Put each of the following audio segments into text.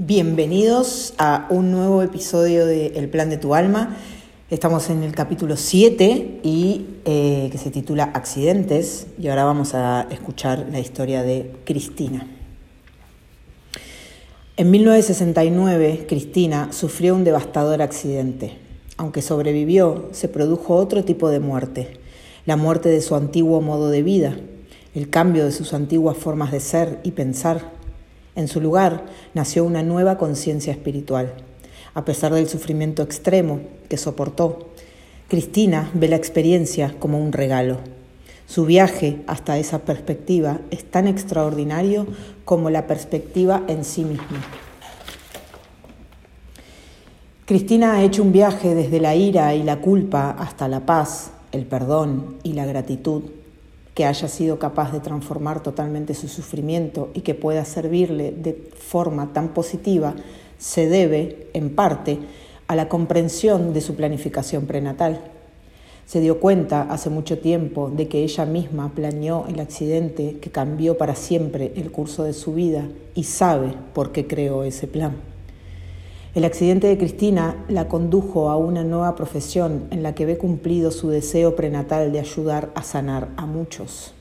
Bienvenidos a un nuevo episodio de El Plan de tu Alma. Estamos en el capítulo 7 y eh, que se titula Accidentes y ahora vamos a escuchar la historia de Cristina. En 1969, Cristina sufrió un devastador accidente. Aunque sobrevivió, se produjo otro tipo de muerte, la muerte de su antiguo modo de vida, el cambio de sus antiguas formas de ser y pensar. En su lugar nació una nueva conciencia espiritual. A pesar del sufrimiento extremo que soportó, Cristina ve la experiencia como un regalo. Su viaje hasta esa perspectiva es tan extraordinario como la perspectiva en sí misma. Cristina ha hecho un viaje desde la ira y la culpa hasta la paz, el perdón y la gratitud que haya sido capaz de transformar totalmente su sufrimiento y que pueda servirle de forma tan positiva, se debe, en parte, a la comprensión de su planificación prenatal. Se dio cuenta hace mucho tiempo de que ella misma planeó el accidente que cambió para siempre el curso de su vida y sabe por qué creó ese plan. El accidente de Cristina la condujo a una nueva profesión en la que ve cumplido su deseo prenatal de ayudar a sanar a muchos.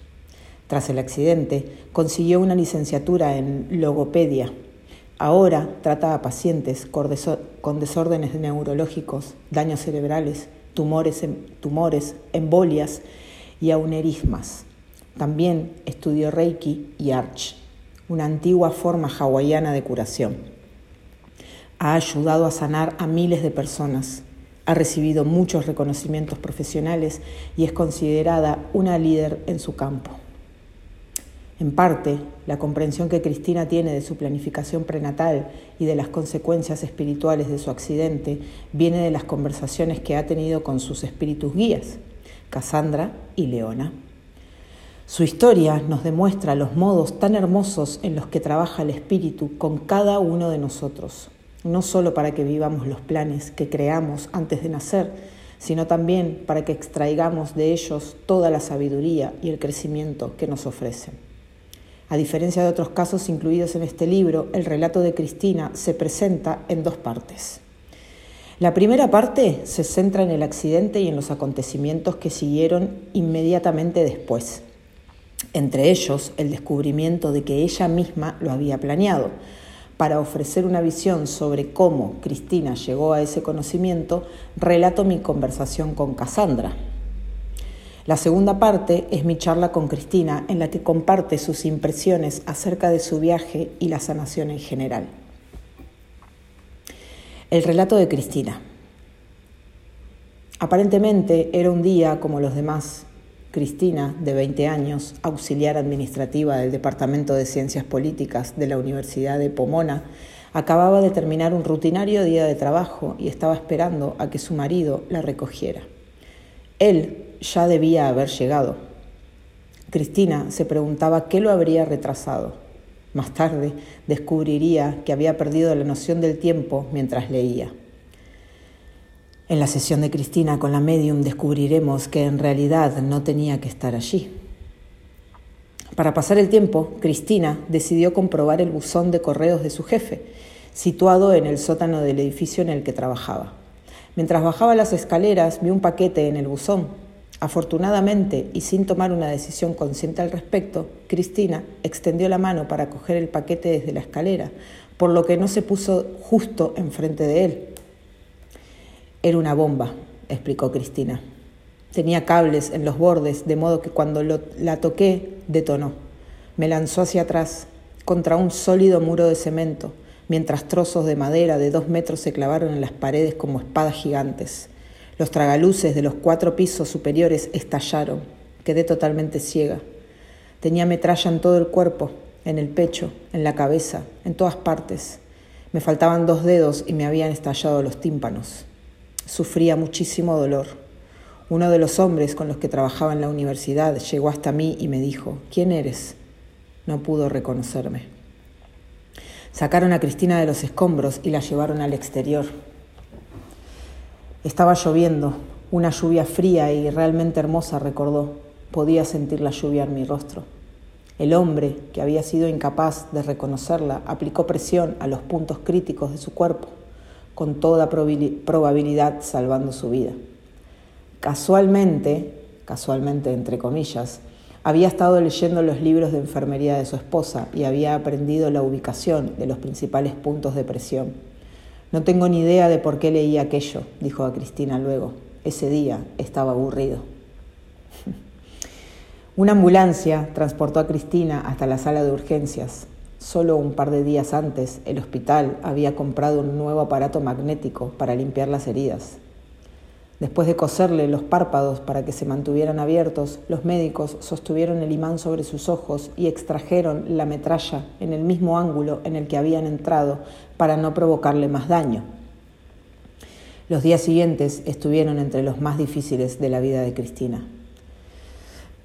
Tras el accidente, consiguió una licenciatura en logopedia. Ahora trata a pacientes con desórdenes neurológicos, daños cerebrales, tumores, embolias y aunerismas. También estudió Reiki y Arch, una antigua forma hawaiana de curación. Ha ayudado a sanar a miles de personas, ha recibido muchos reconocimientos profesionales y es considerada una líder en su campo. En parte, la comprensión que Cristina tiene de su planificación prenatal y de las consecuencias espirituales de su accidente viene de las conversaciones que ha tenido con sus espíritus guías, Cassandra y Leona. Su historia nos demuestra los modos tan hermosos en los que trabaja el espíritu con cada uno de nosotros no solo para que vivamos los planes que creamos antes de nacer, sino también para que extraigamos de ellos toda la sabiduría y el crecimiento que nos ofrecen. A diferencia de otros casos incluidos en este libro, el relato de Cristina se presenta en dos partes. La primera parte se centra en el accidente y en los acontecimientos que siguieron inmediatamente después, entre ellos el descubrimiento de que ella misma lo había planeado, para ofrecer una visión sobre cómo Cristina llegó a ese conocimiento, relato mi conversación con Cassandra. La segunda parte es mi charla con Cristina en la que comparte sus impresiones acerca de su viaje y la sanación en general. El relato de Cristina. Aparentemente era un día como los demás, Cristina, de 20 años, auxiliar administrativa del Departamento de Ciencias Políticas de la Universidad de Pomona, acababa de terminar un rutinario día de trabajo y estaba esperando a que su marido la recogiera. Él ya debía haber llegado. Cristina se preguntaba qué lo habría retrasado. Más tarde descubriría que había perdido la noción del tiempo mientras leía. En la sesión de Cristina con la medium descubriremos que en realidad no tenía que estar allí. Para pasar el tiempo, Cristina decidió comprobar el buzón de correos de su jefe, situado en el sótano del edificio en el que trabajaba. Mientras bajaba las escaleras, vio un paquete en el buzón. Afortunadamente, y sin tomar una decisión consciente al respecto, Cristina extendió la mano para coger el paquete desde la escalera, por lo que no se puso justo enfrente de él. Era una bomba, explicó Cristina. Tenía cables en los bordes, de modo que cuando la toqué, detonó. Me lanzó hacia atrás, contra un sólido muro de cemento, mientras trozos de madera de dos metros se clavaron en las paredes como espadas gigantes. Los tragaluces de los cuatro pisos superiores estallaron. Quedé totalmente ciega. Tenía metralla en todo el cuerpo, en el pecho, en la cabeza, en todas partes. Me faltaban dos dedos y me habían estallado los tímpanos. Sufría muchísimo dolor. Uno de los hombres con los que trabajaba en la universidad llegó hasta mí y me dijo, ¿quién eres? No pudo reconocerme. Sacaron a Cristina de los escombros y la llevaron al exterior. Estaba lloviendo, una lluvia fría y realmente hermosa, recordó. Podía sentir la lluvia en mi rostro. El hombre, que había sido incapaz de reconocerla, aplicó presión a los puntos críticos de su cuerpo, con toda probabilidad salvando su vida. Casualmente, casualmente entre comillas, había estado leyendo los libros de enfermería de su esposa y había aprendido la ubicación de los principales puntos de presión. No tengo ni idea de por qué leí aquello, dijo a Cristina luego. Ese día estaba aburrido. Una ambulancia transportó a Cristina hasta la sala de urgencias. Solo un par de días antes, el hospital había comprado un nuevo aparato magnético para limpiar las heridas. Después de coserle los párpados para que se mantuvieran abiertos, los médicos sostuvieron el imán sobre sus ojos y extrajeron la metralla en el mismo ángulo en el que habían entrado para no provocarle más daño. Los días siguientes estuvieron entre los más difíciles de la vida de Cristina.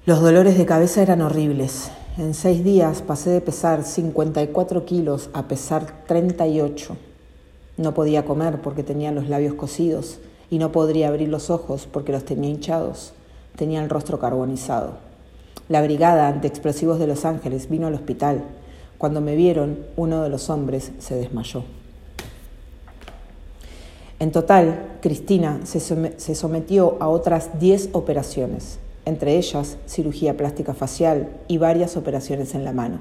Los dolores de cabeza eran horribles. En seis días pasé de pesar 54 kilos a pesar 38. No podía comer porque tenía los labios cosidos y no podría abrir los ojos porque los tenía hinchados. Tenía el rostro carbonizado. La brigada antiexplosivos de Los Ángeles vino al hospital. Cuando me vieron, uno de los hombres se desmayó. En total, Cristina se sometió a otras 10 operaciones entre ellas cirugía plástica facial y varias operaciones en la mano.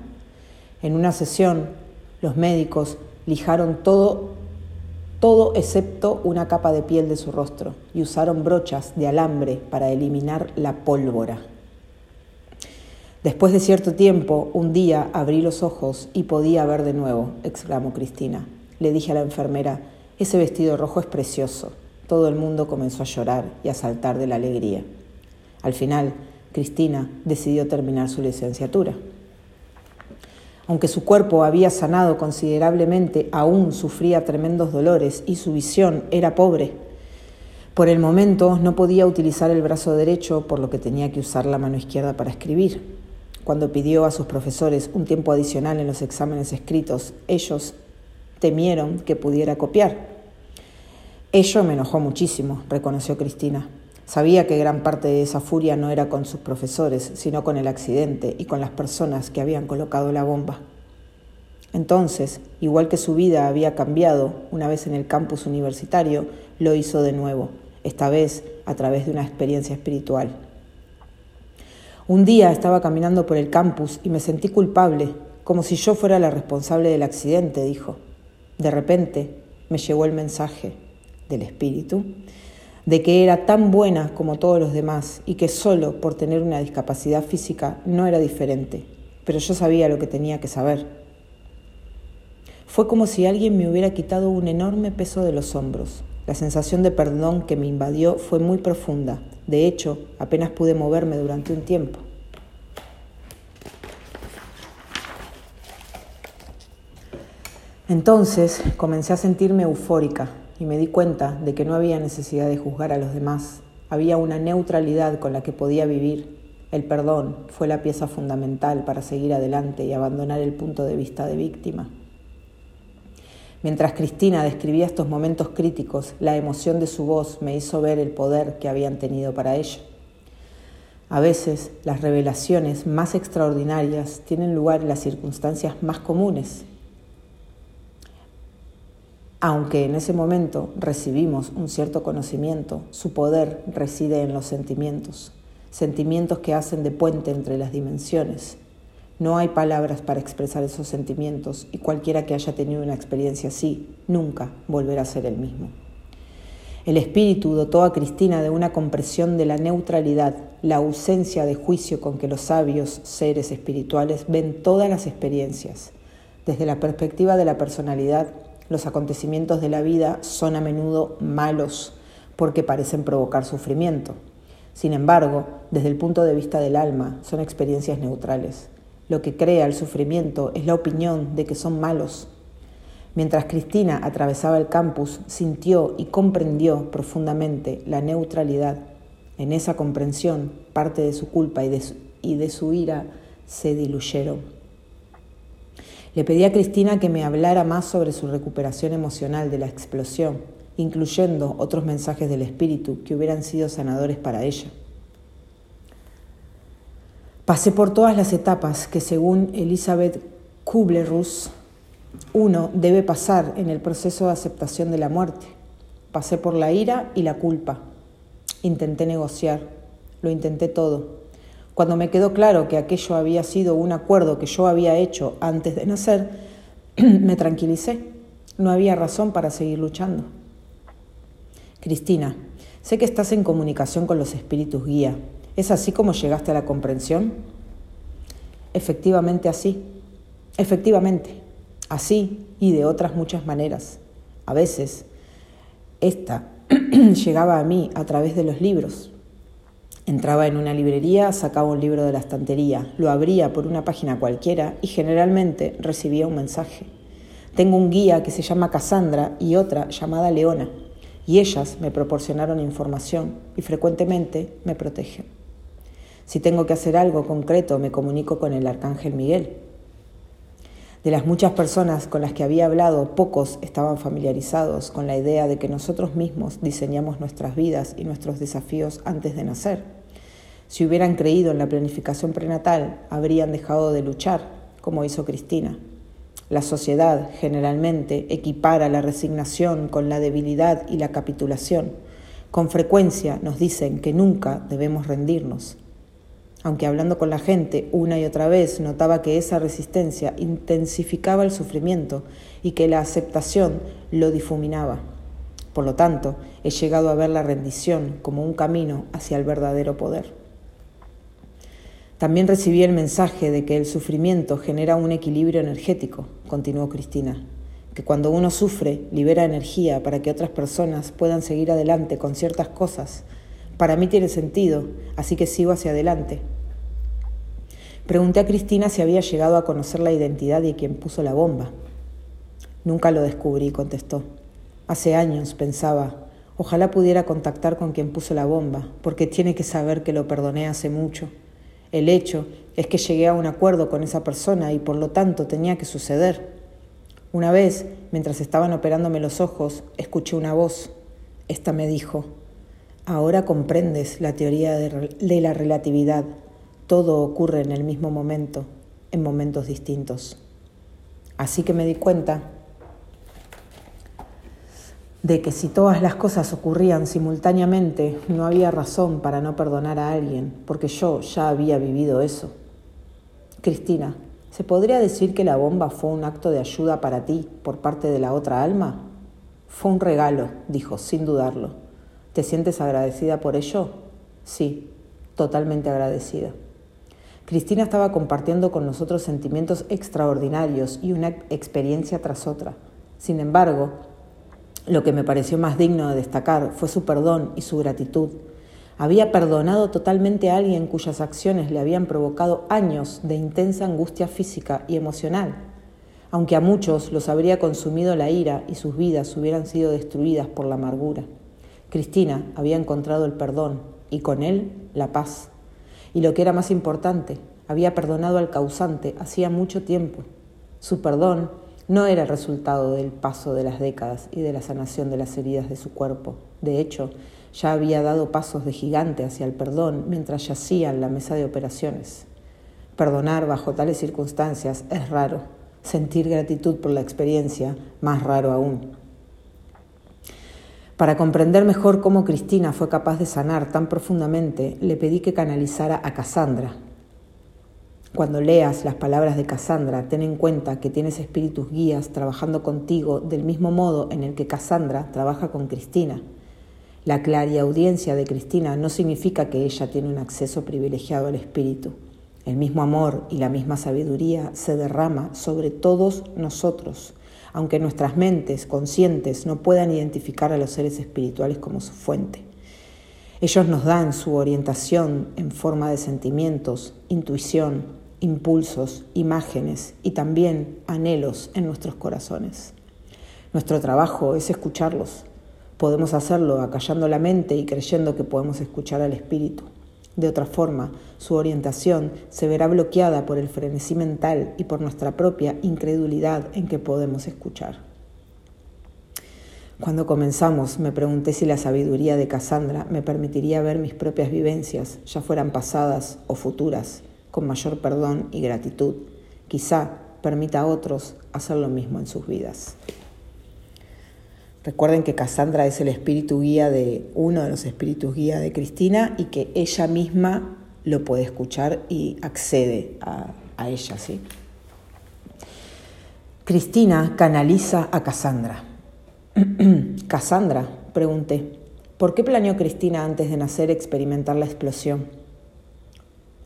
En una sesión, los médicos lijaron todo, todo excepto una capa de piel de su rostro y usaron brochas de alambre para eliminar la pólvora. Después de cierto tiempo, un día abrí los ojos y podía ver de nuevo, exclamó Cristina. Le dije a la enfermera, ese vestido rojo es precioso. Todo el mundo comenzó a llorar y a saltar de la alegría. Al final, Cristina decidió terminar su licenciatura. Aunque su cuerpo había sanado considerablemente, aún sufría tremendos dolores y su visión era pobre. Por el momento no podía utilizar el brazo derecho, por lo que tenía que usar la mano izquierda para escribir. Cuando pidió a sus profesores un tiempo adicional en los exámenes escritos, ellos temieron que pudiera copiar. Ello me enojó muchísimo, reconoció Cristina. Sabía que gran parte de esa furia no era con sus profesores, sino con el accidente y con las personas que habían colocado la bomba. Entonces, igual que su vida había cambiado una vez en el campus universitario, lo hizo de nuevo, esta vez a través de una experiencia espiritual. Un día estaba caminando por el campus y me sentí culpable, como si yo fuera la responsable del accidente, dijo. De repente me llegó el mensaje del espíritu de que era tan buena como todos los demás y que solo por tener una discapacidad física no era diferente, pero yo sabía lo que tenía que saber. Fue como si alguien me hubiera quitado un enorme peso de los hombros. La sensación de perdón que me invadió fue muy profunda. De hecho, apenas pude moverme durante un tiempo. Entonces comencé a sentirme eufórica, y me di cuenta de que no había necesidad de juzgar a los demás. Había una neutralidad con la que podía vivir. El perdón fue la pieza fundamental para seguir adelante y abandonar el punto de vista de víctima. Mientras Cristina describía estos momentos críticos, la emoción de su voz me hizo ver el poder que habían tenido para ella. A veces las revelaciones más extraordinarias tienen lugar en las circunstancias más comunes aunque en ese momento recibimos un cierto conocimiento, su poder reside en los sentimientos, sentimientos que hacen de puente entre las dimensiones. No hay palabras para expresar esos sentimientos y cualquiera que haya tenido una experiencia así nunca volverá a ser el mismo. El espíritu dotó a Cristina de una compresión de la neutralidad, la ausencia de juicio con que los sabios seres espirituales ven todas las experiencias, desde la perspectiva de la personalidad los acontecimientos de la vida son a menudo malos porque parecen provocar sufrimiento. Sin embargo, desde el punto de vista del alma, son experiencias neutrales. Lo que crea el sufrimiento es la opinión de que son malos. Mientras Cristina atravesaba el campus, sintió y comprendió profundamente la neutralidad. En esa comprensión, parte de su culpa y de su, ira se diluyeron. Le pedí a Cristina que me hablara más sobre su recuperación emocional de la explosión, incluyendo otros mensajes del espíritu que hubieran sido sanadores para ella. Pasé por todas las etapas que según Elizabeth Kubler-Ross uno debe pasar en el proceso de aceptación de la muerte. Pasé por la ira y la culpa. Intenté negociar, lo intenté todo. Cuando me quedó claro que aquello había sido un acuerdo que yo había hecho antes de nacer, me tranquilicé. No había razón para seguir luchando. Cristina, sé que estás en comunicación con los espíritus guía. ¿Es así como llegaste a la comprensión? Efectivamente así. Efectivamente. Así y de otras muchas maneras. A veces, esta llegaba a mí a través de los libros. Entraba en una librería, sacaba un libro de la estantería, lo abría por una página cualquiera y generalmente recibía un mensaje. Tengo un guía que se llama Cassandra y otra llamada Leona, y ellas me proporcionaron información y frecuentemente me protegen. Si tengo que hacer algo concreto, me comunico con el arcángel Miguel. De las muchas personas con las que había hablado, pocos estaban familiarizados con la idea de que nosotros mismos diseñamos nuestras vidas y nuestros desafíos antes de nacer. Si hubieran creído en la planificación prenatal, habrían dejado de luchar, como hizo Cristina. La sociedad generalmente equipara la resignación con la debilidad y la capitulación. Con frecuencia nos dicen que nunca debemos rendirnos. Aunque hablando con la gente una y otra vez notaba que esa resistencia intensificaba el sufrimiento y que la aceptación lo difuminaba. Por lo tanto, he llegado a ver la rendición como un camino hacia el verdadero poder. También recibí el mensaje de que el sufrimiento genera un equilibrio energético, continuó Cristina, que cuando uno sufre libera energía para que otras personas puedan seguir adelante con ciertas cosas. Para mí tiene sentido, así que sigo hacia adelante. Pregunté a Cristina si había llegado a conocer la identidad de quien puso la bomba. Nunca lo descubrí, contestó. Hace años pensaba, ojalá pudiera contactar con quien puso la bomba, porque tiene que saber que lo perdoné hace mucho el hecho es que llegué a un acuerdo con esa persona y por lo tanto tenía que suceder. Una vez, mientras estaban operándome los ojos, escuché una voz. Esta me dijo, ahora comprendes la teoría de, la relatividad. Todo ocurre en el mismo momento, en momentos distintos. Así que me di cuenta de que si todas las cosas ocurrían simultáneamente, no había razón para no perdonar a alguien, porque yo ya había vivido eso. Cristina, ¿se podría decir que la bomba fue un acto de ayuda para ti por parte de la otra alma? Fue un regalo, dijo, sin dudarlo. ¿Te sientes agradecida por ello? Sí, totalmente agradecida. Cristina estaba compartiendo con nosotros sentimientos extraordinarios y una experiencia tras otra. Sin embargo, lo que me pareció más digno de destacar fue su perdón y su gratitud. Había perdonado totalmente a alguien cuyas acciones le habían provocado años de intensa angustia física y emocional, aunque a muchos los habría consumido la ira y sus vidas hubieran sido destruidas por la amargura. Cristina había encontrado el perdón y con él la paz. Y lo que era más importante, había perdonado al causante hacía mucho tiempo. Su perdón no era resultado del paso de las décadas y de la sanación de las heridas de su cuerpo. De hecho, ya había dado pasos de gigante hacia el perdón mientras yacía en la mesa de operaciones. Perdonar bajo tales circunstancias es raro. Sentir gratitud por la experiencia, más raro aún. Para comprender mejor cómo Cristina fue capaz de sanar tan profundamente, le pedí que canalizara a Cassandra, cuando leas las palabras de Cassandra, ten en cuenta que tienes espíritus guías trabajando contigo del mismo modo en el que Cassandra trabaja con Cristina. La clariaudiencia de Cristina no significa que ella tiene un acceso privilegiado al espíritu. El mismo amor y la misma sabiduría se derrama sobre todos nosotros, aunque nuestras mentes conscientes no puedan identificar a los seres espirituales como su fuente. Ellos nos dan su orientación en forma de sentimientos, intuición, impulsos, imágenes y también anhelos en nuestros corazones. Nuestro trabajo es escucharlos. Podemos hacerlo acallando la mente y creyendo que podemos escuchar al espíritu. De otra forma, su orientación se verá bloqueada por el frenesí mental y por nuestra propia incredulidad en que podemos escuchar. Cuando comenzamos, me pregunté si la sabiduría de Cassandra me permitiría ver mis propias vivencias, ya fueran pasadas o futuras, con mayor perdón y gratitud. Quizá permita a otros hacer lo mismo en sus vidas. Recuerden que Cassandra es el espíritu guía de uno de los espíritus guía de Cristina y que ella misma lo puede escuchar y accede a, ella, ¿sí? Cristina canaliza a Cassandra. Cassandra, pregunté, ¿por qué planeó Cristina antes de nacer experimentar la explosión?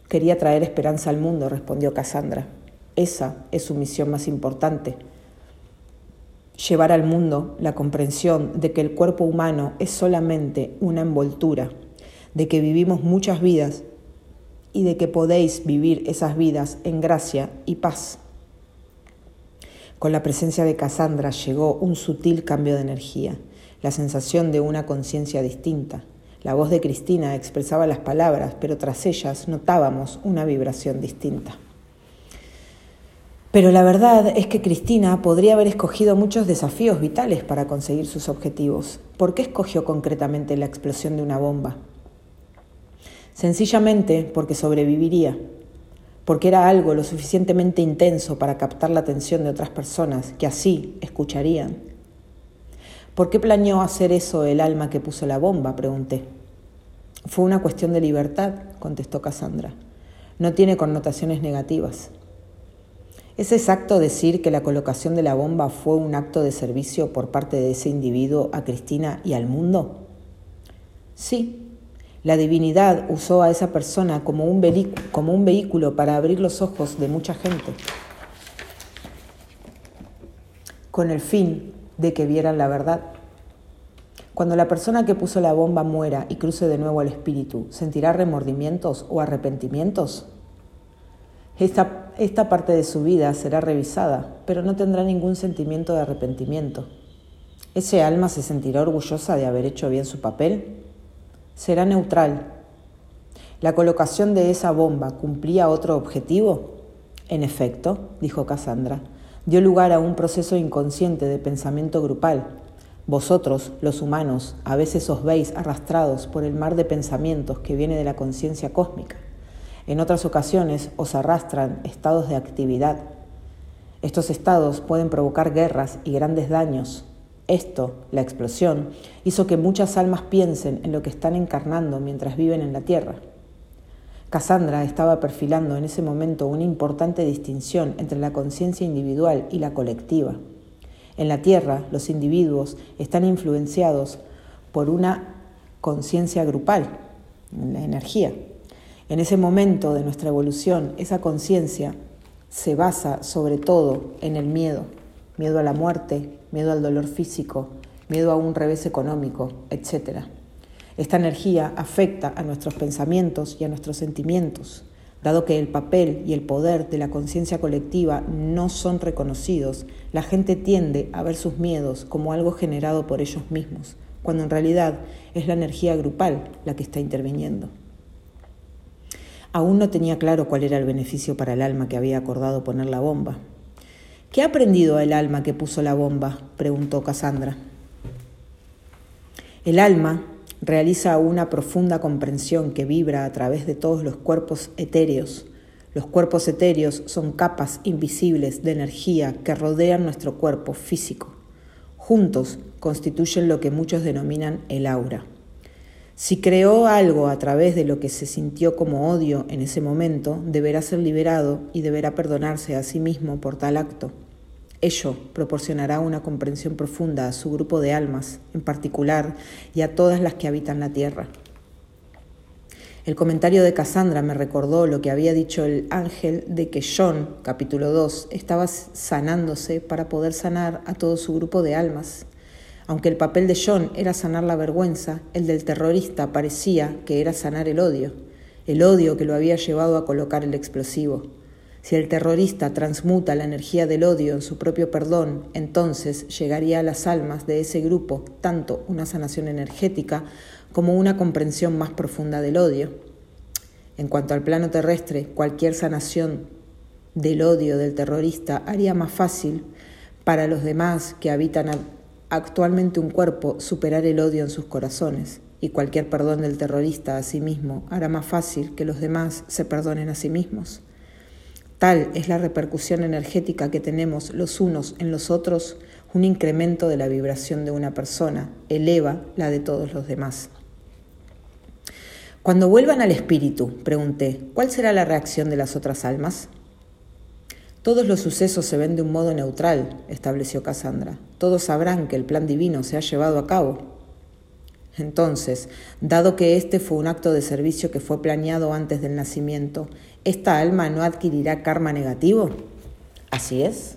Quería traer esperanza al mundo, respondió Cassandra. Esa es su misión más importante. Llevar al mundo la comprensión de que el cuerpo humano es solamente una envoltura, de que vivimos muchas vidas y de que podéis vivir esas vidas en gracia y paz. Con la presencia de Cassandra llegó un sutil cambio de energía, la sensación de una conciencia distinta. La voz de Cristina expresaba las palabras, pero tras ellas notábamos una vibración distinta. Pero la verdad es que Cristina podría haber escogido muchos desafíos vitales para conseguir sus objetivos. ¿Por qué escogió concretamente la explosión de una bomba? Sencillamente porque sobreviviría porque era algo lo suficientemente intenso para captar la atención de otras personas que así escucharían. ¿Por qué planeó hacer eso el alma que puso la bomba? pregunté. Fue una cuestión de libertad, contestó Cassandra. No tiene connotaciones negativas. ¿Es exacto decir que la colocación de la bomba fue un acto de servicio por parte de ese individuo a Cristina y al mundo? Sí, la divinidad usó a esa persona como un, como un vehículo para abrir los ojos de mucha gente, con el fin de que vieran la verdad. Cuando la persona que puso la bomba muera y cruce de nuevo al espíritu, ¿sentirá remordimientos o arrepentimientos? Esta, esta parte de su vida será revisada, pero no tendrá ningún sentimiento de arrepentimiento. ¿Ese alma se sentirá orgullosa de haber hecho bien su papel? será neutral. ¿La colocación de esa bomba cumplía otro objetivo? En efecto, dijo Cassandra, dio lugar a un proceso inconsciente de pensamiento grupal. Vosotros, los humanos, a veces os veis arrastrados por el mar de pensamientos que viene de la conciencia cósmica. En otras ocasiones os arrastran estados de actividad. Estos estados pueden provocar guerras y grandes daños, esto, la explosión, hizo que muchas almas piensen en lo que están encarnando mientras viven en la Tierra. Cassandra estaba perfilando en ese momento una importante distinción entre la conciencia individual y la colectiva. En la Tierra, los individuos están influenciados por una conciencia grupal, la energía. En ese momento de nuestra evolución, esa conciencia se basa sobre todo en el miedo, miedo a la muerte, miedo al dolor físico, miedo a un revés económico, etc. Esta energía afecta a nuestros pensamientos y a nuestros sentimientos. Dado que el papel y el poder de la conciencia colectiva no son reconocidos, la gente tiende a ver sus miedos como algo generado por ellos mismos, cuando en realidad es la energía grupal la que está interviniendo. Aún no tenía claro cuál era el beneficio para el alma que había acordado poner la bomba, ¿Qué ha aprendido el alma que puso la bomba? preguntó Cassandra. El alma realiza una profunda comprensión que vibra a través de todos los cuerpos etéreos. Los cuerpos etéreos son capas invisibles de energía que rodean nuestro cuerpo físico. Juntos constituyen lo que muchos denominan el aura. Si creó algo a través de lo que se sintió como odio en ese momento, deberá ser liberado y deberá perdonarse a sí mismo por tal acto. Ello proporcionará una comprensión profunda a su grupo de almas, en particular, y a todas las que habitan la tierra. El comentario de Cassandra me recordó lo que había dicho el ángel de que John, capítulo 2, estaba sanándose para poder sanar a todo su grupo de almas. Aunque el papel de John era sanar la vergüenza, el del terrorista parecía que era sanar el odio, el odio que lo había llevado a colocar el explosivo. Si el terrorista transmuta la energía del odio en su propio perdón, entonces llegaría a las almas de ese grupo tanto una sanación energética como una comprensión más profunda del odio. En cuanto al plano terrestre, cualquier sanación del odio del terrorista haría más fácil para los demás que habitan actualmente un cuerpo superar el odio en sus corazones. y cualquier perdón del terrorista a sí mismo hará más fácil que los demás se perdonen a sí mismos. Tal es la repercusión energética que tenemos los unos en los otros, un incremento de la vibración de una persona eleva la de todos los demás. Cuando vuelvan al espíritu, pregunté, ¿cuál será la reacción de las otras almas? Todos los sucesos se ven de un modo neutral, estableció Cassandra. Todos sabrán que el plan divino se ha llevado a cabo. Entonces, dado que este fue un acto de servicio que fue planeado antes del nacimiento, ¿esta alma no adquirirá karma negativo? Así es.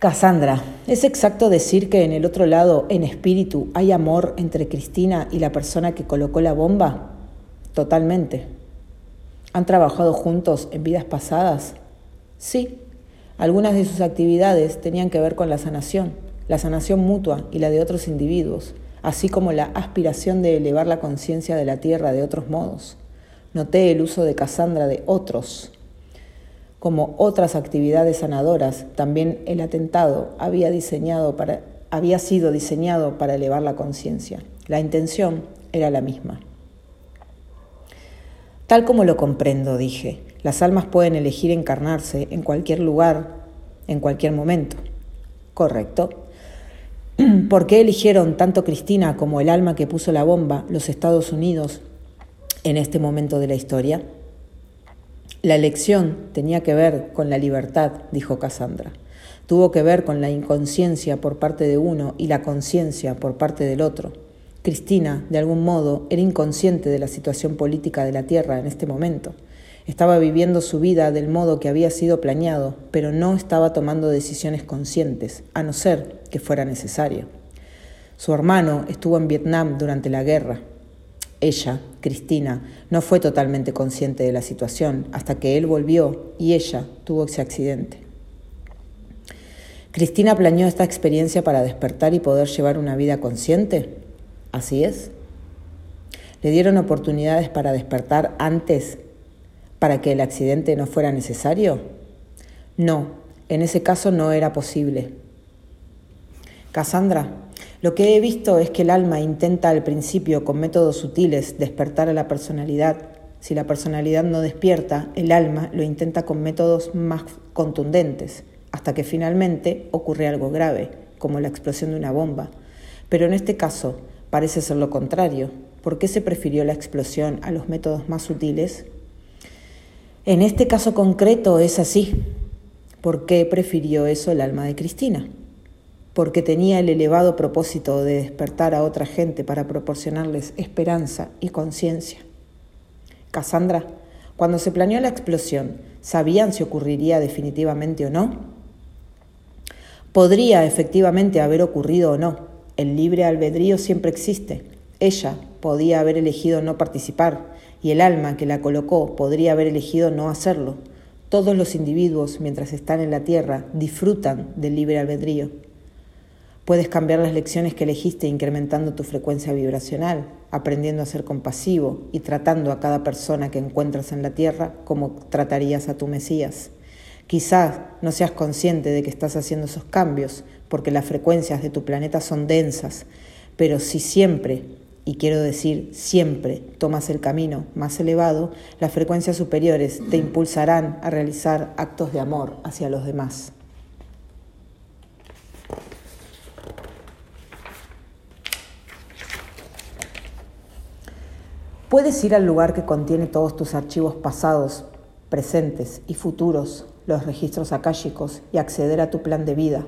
Cassandra, ¿es exacto decir que en el otro lado, en espíritu, hay amor entre Cristina y la persona que colocó la bomba? Totalmente. ¿Han trabajado juntos en vidas pasadas? Sí. Algunas de sus actividades tenían que ver con la sanación, la sanación mutua y la de otros individuos así como la aspiración de elevar la conciencia de la tierra de otros modos. Noté el uso de Cassandra de otros. Como otras actividades sanadoras, también el atentado había, había sido diseñado para elevar la conciencia. La intención era la misma. Tal como lo comprendo, dije, las almas pueden elegir encarnarse en cualquier lugar, en cualquier momento. Correcto. ¿Por qué eligieron tanto Cristina como el alma que puso la bomba los Estados Unidos en este momento de la historia? La elección tenía que ver con la libertad, dijo Cassandra. Tuvo que ver con la inconsciencia por parte de uno y la conciencia por parte del otro. Cristina, de algún modo, era inconsciente de la situación política de la Tierra en este momento. Estaba viviendo su vida del modo que había sido planeado, pero no estaba tomando decisiones conscientes, a no ser que fuera necesario. Su hermano estuvo en Vietnam durante la guerra. Ella, Cristina, no fue totalmente consciente de la situación hasta que él volvió y ella tuvo ese accidente. ¿Cristina planeó esta experiencia para despertar y poder llevar una vida consciente? Así es. ¿Le dieron oportunidades para despertar antes para que el accidente no fuera necesario? No, en ese caso no era posible. Cassandra, lo que he visto es que el alma intenta al principio con métodos sutiles despertar a la personalidad. Si la personalidad no despierta, el alma lo intenta con métodos más contundentes, hasta que finalmente ocurre algo grave, como la explosión de una bomba. Pero en este caso parece ser lo contrario. ¿Por qué se prefirió la explosión a los métodos más sutiles? En este caso concreto es así. ¿Por qué prefirió eso el alma de Cristina? Porque tenía el elevado propósito de despertar a otra gente para proporcionarles esperanza y conciencia. Cassandra, cuando se planeó la explosión, ¿sabían si ocurriría definitivamente o no? Podría efectivamente haber ocurrido o no. El libre albedrío siempre existe. Ella podía haber elegido no participar, y el alma que la colocó podría haber elegido no hacerlo. Todos los individuos, mientras están en la Tierra, disfrutan del libre albedrío. Puedes cambiar las lecciones que elegiste incrementando tu frecuencia vibracional, aprendiendo a ser compasivo y tratando a cada persona que encuentras en la Tierra como tratarías a tu Mesías. Quizás no seas consciente de que estás haciendo esos cambios porque las frecuencias de tu planeta son densas, pero si siempre y quiero decir siempre tomas el camino más elevado, las frecuencias superiores te impulsarán a realizar actos de amor hacia los demás. Puedes ir al lugar que contiene todos tus archivos pasados, presentes y futuros, los registros akáshicos y acceder a tu plan de vida,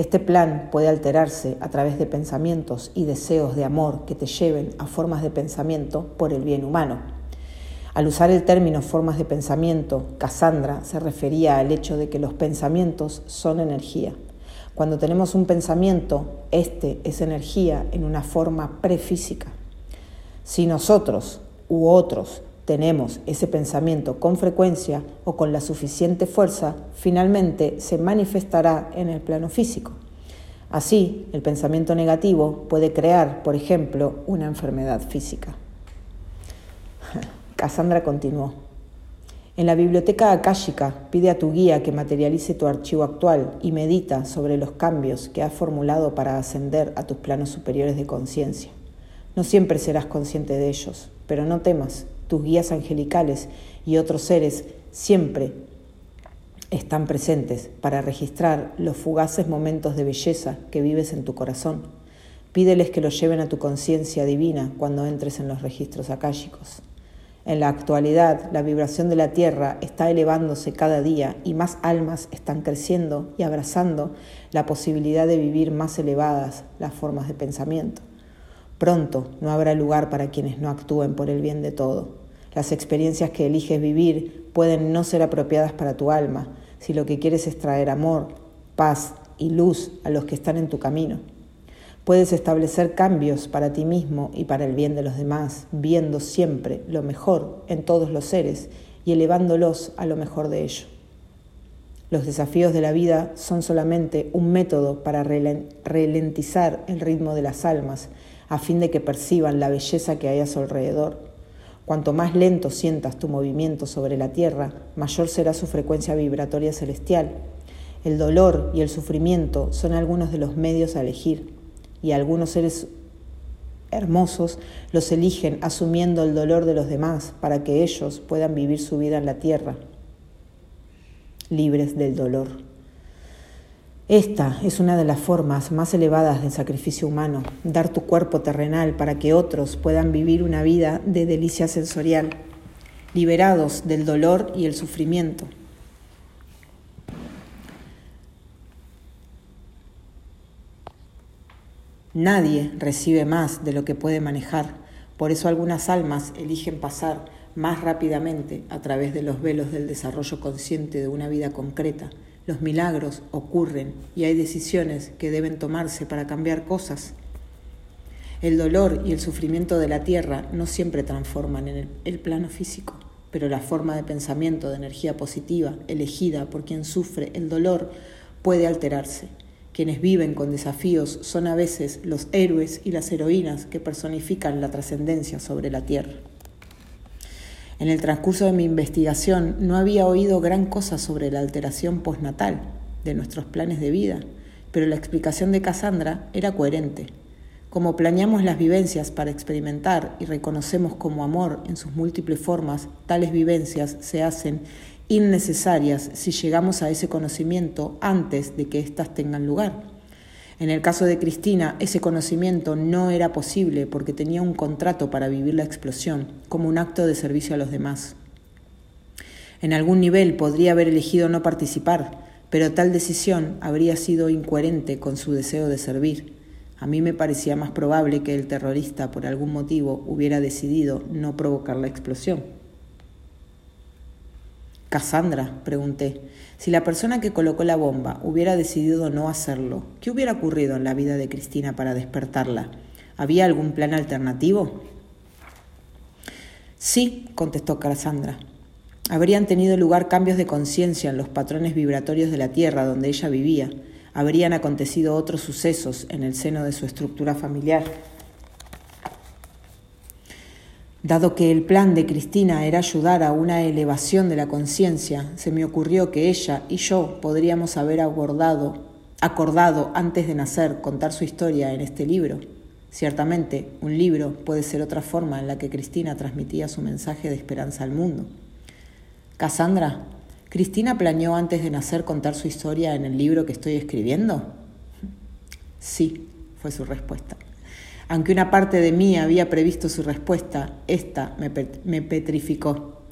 este plan puede alterarse a través de pensamientos y deseos de amor que te lleven a formas de pensamiento por el bien humano. Al usar el término formas de pensamiento, Cassandra se refería al hecho de que los pensamientos son energía. Cuando tenemos un pensamiento, este es energía en una forma prefísica. Si nosotros u otros tenemos ese pensamiento con frecuencia o con la suficiente fuerza, finalmente se manifestará en el plano físico. Así, el pensamiento negativo puede crear, por ejemplo, una enfermedad física. Cassandra continuó. En la biblioteca akáshica pide a tu guía que materialice tu archivo actual y medita sobre los cambios que has formulado para ascender a tus planos superiores de conciencia. No siempre serás consciente de ellos, pero no temas, tus guías angelicales y otros seres siempre están presentes para registrar los fugaces momentos de belleza que vives en tu corazón. Pídeles que los lleven a tu conciencia divina cuando entres en los registros akáshicos. En la actualidad, la vibración de la Tierra está elevándose cada día y más almas están creciendo y abrazando la posibilidad de vivir más elevadas las formas de pensamiento. Pronto no habrá lugar para quienes no actúen por el bien de todo. Las experiencias que eliges vivir pueden no ser apropiadas para tu alma si lo que quieres es traer amor, paz y luz a los que están en tu camino. Puedes establecer cambios para ti mismo y para el bien de los demás, viendo siempre lo mejor en todos los seres y elevándolos a lo mejor de ello. Los desafíos de la vida son solamente un método para ralentizar el ritmo de las almas a fin de que perciban la belleza que hay a su alrededor. Cuanto más lento sientas tu movimiento sobre la tierra, mayor será su frecuencia vibratoria celestial. El dolor y el sufrimiento son algunos de los medios a elegir y algunos seres hermosos los eligen asumiendo el dolor de los demás para que ellos puedan vivir su vida en la tierra, libres del dolor. Esta es una de las formas más elevadas del sacrificio humano, dar tu cuerpo terrenal para que otros puedan vivir una vida de delicia sensorial, liberados del dolor y el sufrimiento. Nadie recibe más de lo que puede manejar, por eso algunas almas eligen pasar más rápidamente a través de los velos del desarrollo consciente de una vida concreta. Los milagros ocurren y hay decisiones que deben tomarse para cambiar cosas. El dolor y el sufrimiento de la tierra no siempre transforman en el, plano físico, pero la forma de pensamiento de energía positiva elegida por quien sufre el dolor puede alterarse quienes viven con desafíos son a veces los héroes y las heroínas que personifican la trascendencia sobre la tierra. En el transcurso de mi investigación no había oído gran cosa sobre la alteración postnatal de nuestros planes de vida, pero la explicación de Cassandra era coherente. Como planeamos las vivencias para experimentar y reconocemos como amor en sus múltiples formas, tales vivencias se hacen innecesarias si llegamos a ese conocimiento antes de que éstas tengan lugar. En el caso de Cristina, ese conocimiento no era posible porque tenía un contrato para vivir la explosión como un acto de servicio a los demás. En algún nivel podría haber elegido no participar, pero tal decisión habría sido incoherente con su deseo de servir. A mí me parecía más probable que el terrorista, por algún motivo, hubiera decidido no provocar la explosión. Cassandra, pregunté, si la persona que colocó la bomba hubiera decidido no hacerlo, ¿qué hubiera ocurrido en la vida de Cristina para despertarla? ¿Había algún plan alternativo? Sí, contestó Cassandra. Habrían tenido lugar cambios de conciencia en los patrones vibratorios de la Tierra donde ella vivía. Habrían acontecido otros sucesos en el seno de su estructura familiar Dado que el plan de Cristina era ayudar a una elevación de la conciencia, se me ocurrió que ella y yo podríamos haber abordado, acordado antes de nacer contar su historia en este libro. Ciertamente, un libro puede ser otra forma en la que Cristina transmitía su mensaje de esperanza al mundo. Cassandra, ¿Cristina planeó antes de nacer contar su historia en el libro que estoy escribiendo? Sí, fue su respuesta. Aunque una parte de mí había previsto su respuesta, esta me, me petrificó.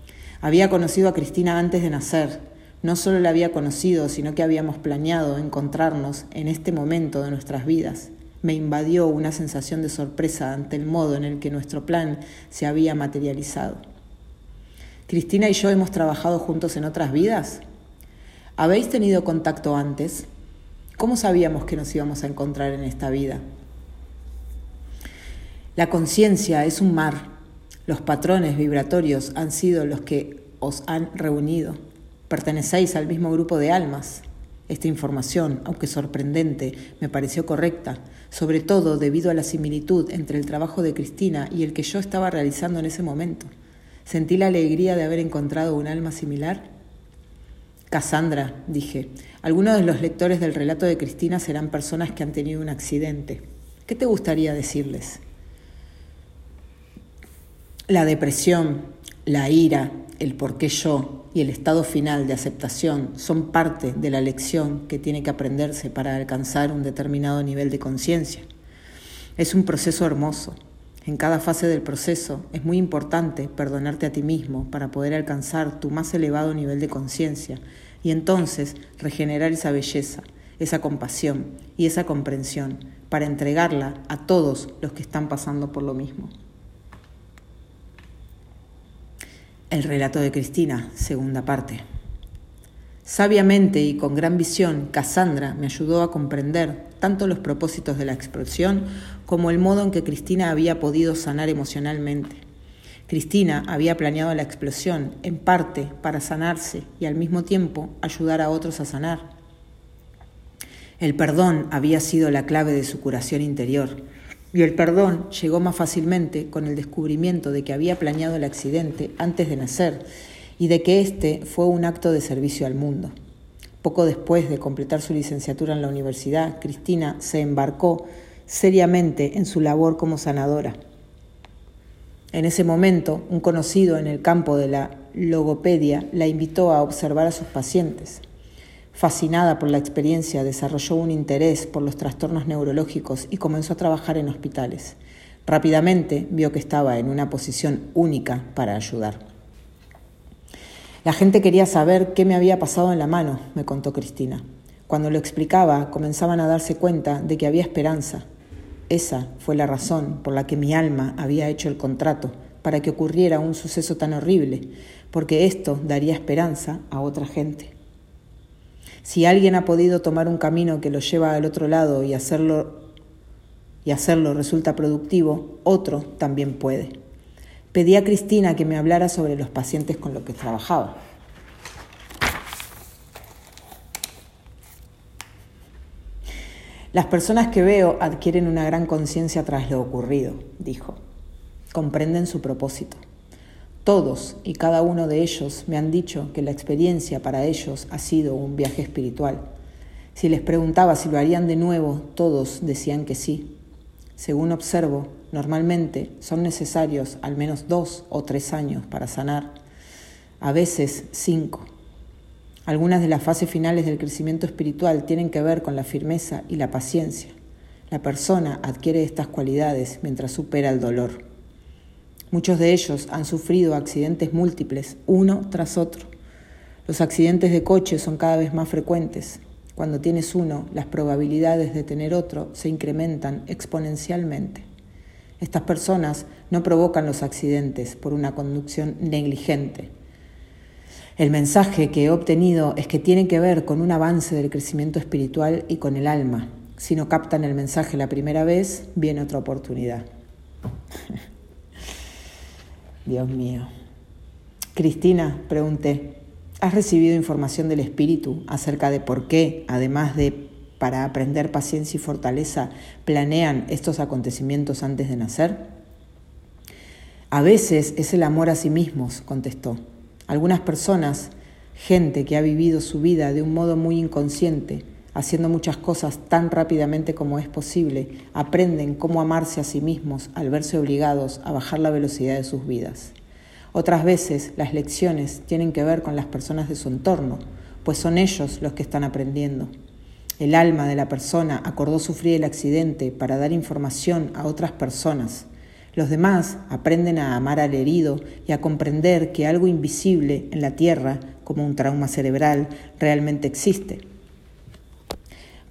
Había conocido a Cristina antes de nacer. No solo la había conocido, sino que habíamos planeado encontrarnos en este momento de nuestras vidas. Me invadió una sensación de sorpresa ante el modo en el que nuestro plan se había materializado. ¿Cristina y yo hemos trabajado juntos en otras vidas? ¿Habéis tenido contacto antes? ¿Cómo sabíamos que nos íbamos a encontrar en esta vida? La conciencia es un mar. Los patrones vibratorios han sido los que os han reunido. Pertenecéis al mismo grupo de almas. Esta información, aunque sorprendente, me pareció correcta, sobre todo debido a la similitud entre el trabajo de Cristina y el que yo estaba realizando en ese momento. Sentí la alegría de haber encontrado un alma similar. Cassandra, dije, algunos de los lectores del relato de Cristina serán personas que han tenido un accidente. ¿Qué te gustaría decirles? La depresión, la ira, el por qué yo y el estado final de aceptación son parte de la lección que tiene que aprenderse para alcanzar un determinado nivel de conciencia. Es un proceso hermoso. En cada fase del proceso es muy importante perdonarte a ti mismo para poder alcanzar tu más elevado nivel de conciencia y entonces regenerar esa belleza, esa compasión y esa comprensión para entregarla a todos los que están pasando por lo mismo. El relato de Cristina, segunda parte. Sabiamente y con gran visión, Cassandra me ayudó a comprender tanto los propósitos de la explosión como el modo en que Cristina había podido sanar emocionalmente. Cristina había planeado la explosión en parte para sanarse y al mismo tiempo ayudar a otros a sanar. El perdón había sido la clave de su curación interior y el perdón llegó más fácilmente con el descubrimiento de que había planeado el accidente antes de nacer y de que este fue un acto de servicio al mundo. Poco después de completar su licenciatura en la universidad, Cristina se embarcó seriamente en su labor como sanadora. En ese momento, un conocido en el campo de la logopedia la invitó a observar a sus pacientes. Fascinada por la experiencia, desarrolló un interés por los trastornos neurológicos y comenzó a trabajar en hospitales. Rápidamente vio que estaba en una posición única para ayudar. La gente quería saber qué me había pasado en la mano, me contó Cristina. Cuando lo explicaba, comenzaban a darse cuenta de que había esperanza. Esa fue la razón por la que mi alma había hecho el contrato, para que ocurriera un suceso tan horrible, porque esto daría esperanza a otra gente. Si alguien ha podido tomar un camino que lo lleva al otro lado y hacerlo y hacerlo resulta productivo, otro también puede. Pedí a Cristina que me hablara sobre los pacientes con los que trabajaba. Las personas que veo adquieren una gran conciencia tras lo ocurrido, dijo. Comprenden su propósito. Todos y cada uno de ellos me han dicho que la experiencia para ellos ha sido un viaje espiritual. Si les preguntaba si lo harían de nuevo, todos decían que sí. Según observo, normalmente son necesarios al menos dos o tres años para sanar, a veces cinco. Algunas de las fases finales del crecimiento espiritual tienen que ver con la firmeza y la paciencia. La persona adquiere estas cualidades mientras supera el dolor. Muchos de ellos han sufrido accidentes múltiples, uno tras otro. Los accidentes de coche son cada vez más frecuentes. Cuando tienes uno, las probabilidades de tener otro se incrementan exponencialmente. Estas personas no provocan los accidentes por una conducción negligente. El mensaje que he obtenido es que tiene que ver con un avance del crecimiento espiritual y con el alma. Si no captan el mensaje la primera vez, viene otra oportunidad. Dios mío. Cristina, pregunté, ¿has recibido información del Espíritu acerca de por qué, además de para aprender paciencia y fortaleza, planean estos acontecimientos antes de nacer? A veces es el amor a sí mismos, contestó. Algunas personas, gente que ha vivido su vida de un modo muy inconsciente, haciendo muchas cosas tan rápidamente como es posible, aprenden cómo amarse a sí mismos al verse obligados a bajar la velocidad de sus vidas. Otras veces las lecciones tienen que ver con las personas de su entorno, pues son ellos los que están aprendiendo. El alma de la persona acordó sufrir el accidente para dar información a otras personas. Los demás aprenden a amar al herido y a comprender que algo invisible en la tierra, como un trauma cerebral, realmente existe.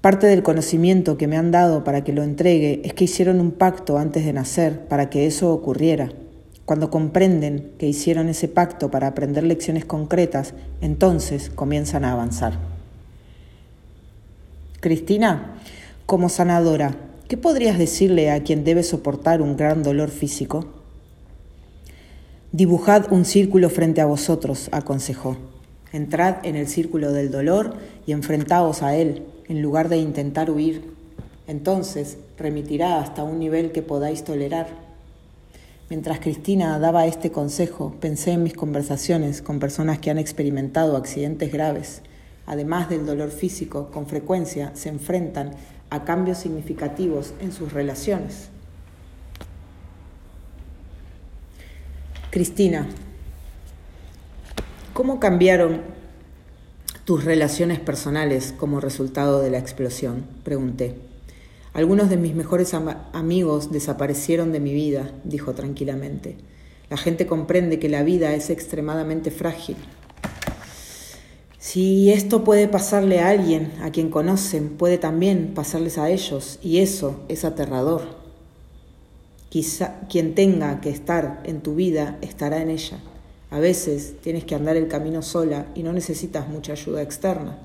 Parte del conocimiento que me han dado para que lo entregue es que hicieron un pacto antes de nacer para que eso ocurriera. Cuando comprenden que hicieron ese pacto para aprender lecciones concretas, entonces comienzan a avanzar. Cristina, como sanadora, ¿qué podrías decirle a quien debe soportar un gran dolor físico? Dibujad un círculo frente a vosotros, aconsejó. Entrad en el círculo del dolor y enfrentaos a él, en lugar de intentar huir. Entonces remitirá hasta un nivel que podáis tolerar. Mientras Cristina daba este consejo, pensé en mis conversaciones con personas que han experimentado accidentes graves. Además del dolor físico, con frecuencia se enfrentan a cambios significativos en sus relaciones. Cristina, ¿cómo cambiaron tus relaciones personales como resultado de la explosión? Pregunté. Algunos de mis mejores amigos desaparecieron de mi vida, dijo tranquilamente. La gente comprende que la vida es extremadamente frágil. Si esto puede pasarle a alguien a quien conocen, puede también pasarles a ellos, y eso es aterrador. Quizá quien tenga que estar en tu vida estará en ella. A veces tienes que andar el camino sola y no necesitas mucha ayuda externa.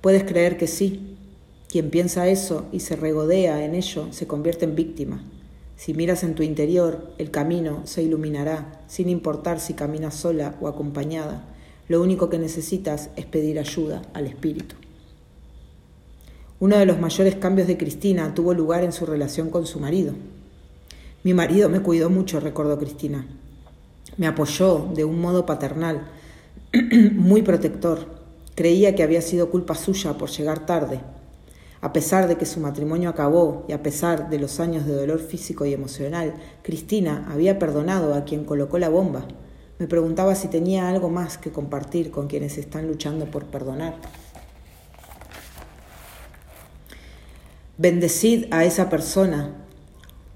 Puedes creer que sí, quien piensa eso y se regodea en ello se convierte en víctima. Si miras en tu interior, el camino se iluminará, sin importar si caminas sola o acompañada. Lo único que necesitas es pedir ayuda al Espíritu. Uno de los mayores cambios de Cristina tuvo lugar en su relación con su marido. Mi marido me cuidó mucho, recordó Cristina. Me apoyó de un modo paternal, muy protector. Creía que había sido culpa suya por llegar tarde, a pesar de que su matrimonio acabó y a pesar de los años de dolor físico y emocional, Cristina había perdonado a quien colocó la bomba. Me preguntaba si tenía algo más que compartir con quienes están luchando por perdonar. Bendecid a esa persona,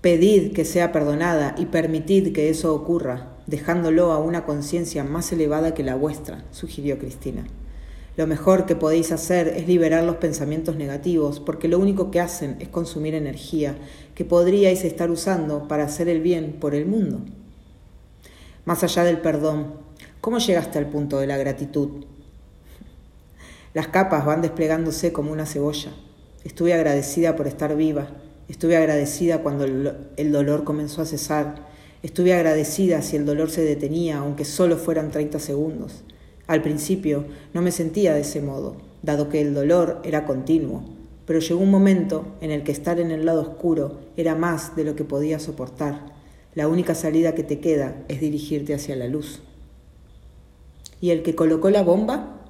pedid que sea perdonada y permitid que eso ocurra, dejándolo a una conciencia más elevada que la vuestra, sugirió Cristina. Lo mejor que podéis hacer es liberar los pensamientos negativos, porque lo único que hacen es consumir energía que podríais estar usando para hacer el bien por el mundo. Más allá del perdón, ¿cómo llegaste al punto de la gratitud? Las capas van desplegándose como una cebolla. Estuve agradecida por estar viva. Estuve agradecida cuando el dolor comenzó a cesar. Estuve agradecida si el dolor se detenía, aunque solo fueran 30 segundos. Al principio no me sentía de ese modo, dado que el dolor era continuo, pero llegó un momento en el que estar en el lado oscuro era más de lo que podía soportar. La única salida que te queda es dirigirte hacia la luz. ¿Y el que colocó la bomba?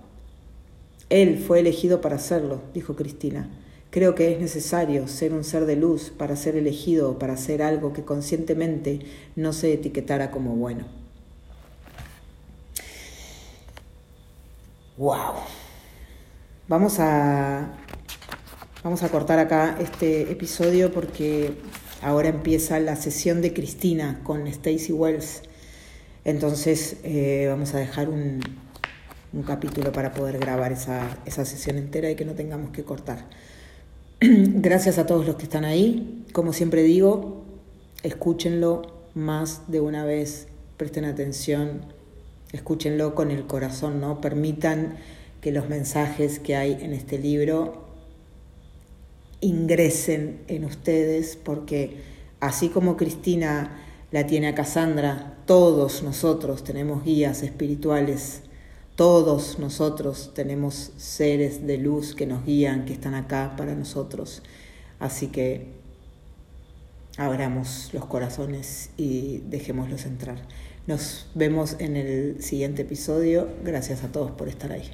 Él fue elegido para hacerlo, dijo Cristina. Creo que es necesario ser un ser de luz para ser elegido para hacer algo que conscientemente no se etiquetara como bueno. Wow. Vamos a vamos a cortar acá este episodio porque ahora empieza la sesión de Cristina con Stacy Wells. Entonces eh, vamos a dejar un, un, capítulo para poder grabar esa, esa sesión entera y que no tengamos que cortar. Gracias a todos los que están ahí. Como siempre digo, escúchenlo más de una vez, presten atención escúchenlo con el corazón, ¿no? Permitan que los mensajes que hay en este libro ingresen en ustedes, porque así como Cristina la tiene a Cassandra, todos nosotros tenemos guías espirituales, todos nosotros tenemos seres de luz que nos guían, que están acá para nosotros. Así que abramos los corazones y dejémoslos entrar. Nos vemos en el siguiente episodio. Gracias a todos por estar ahí.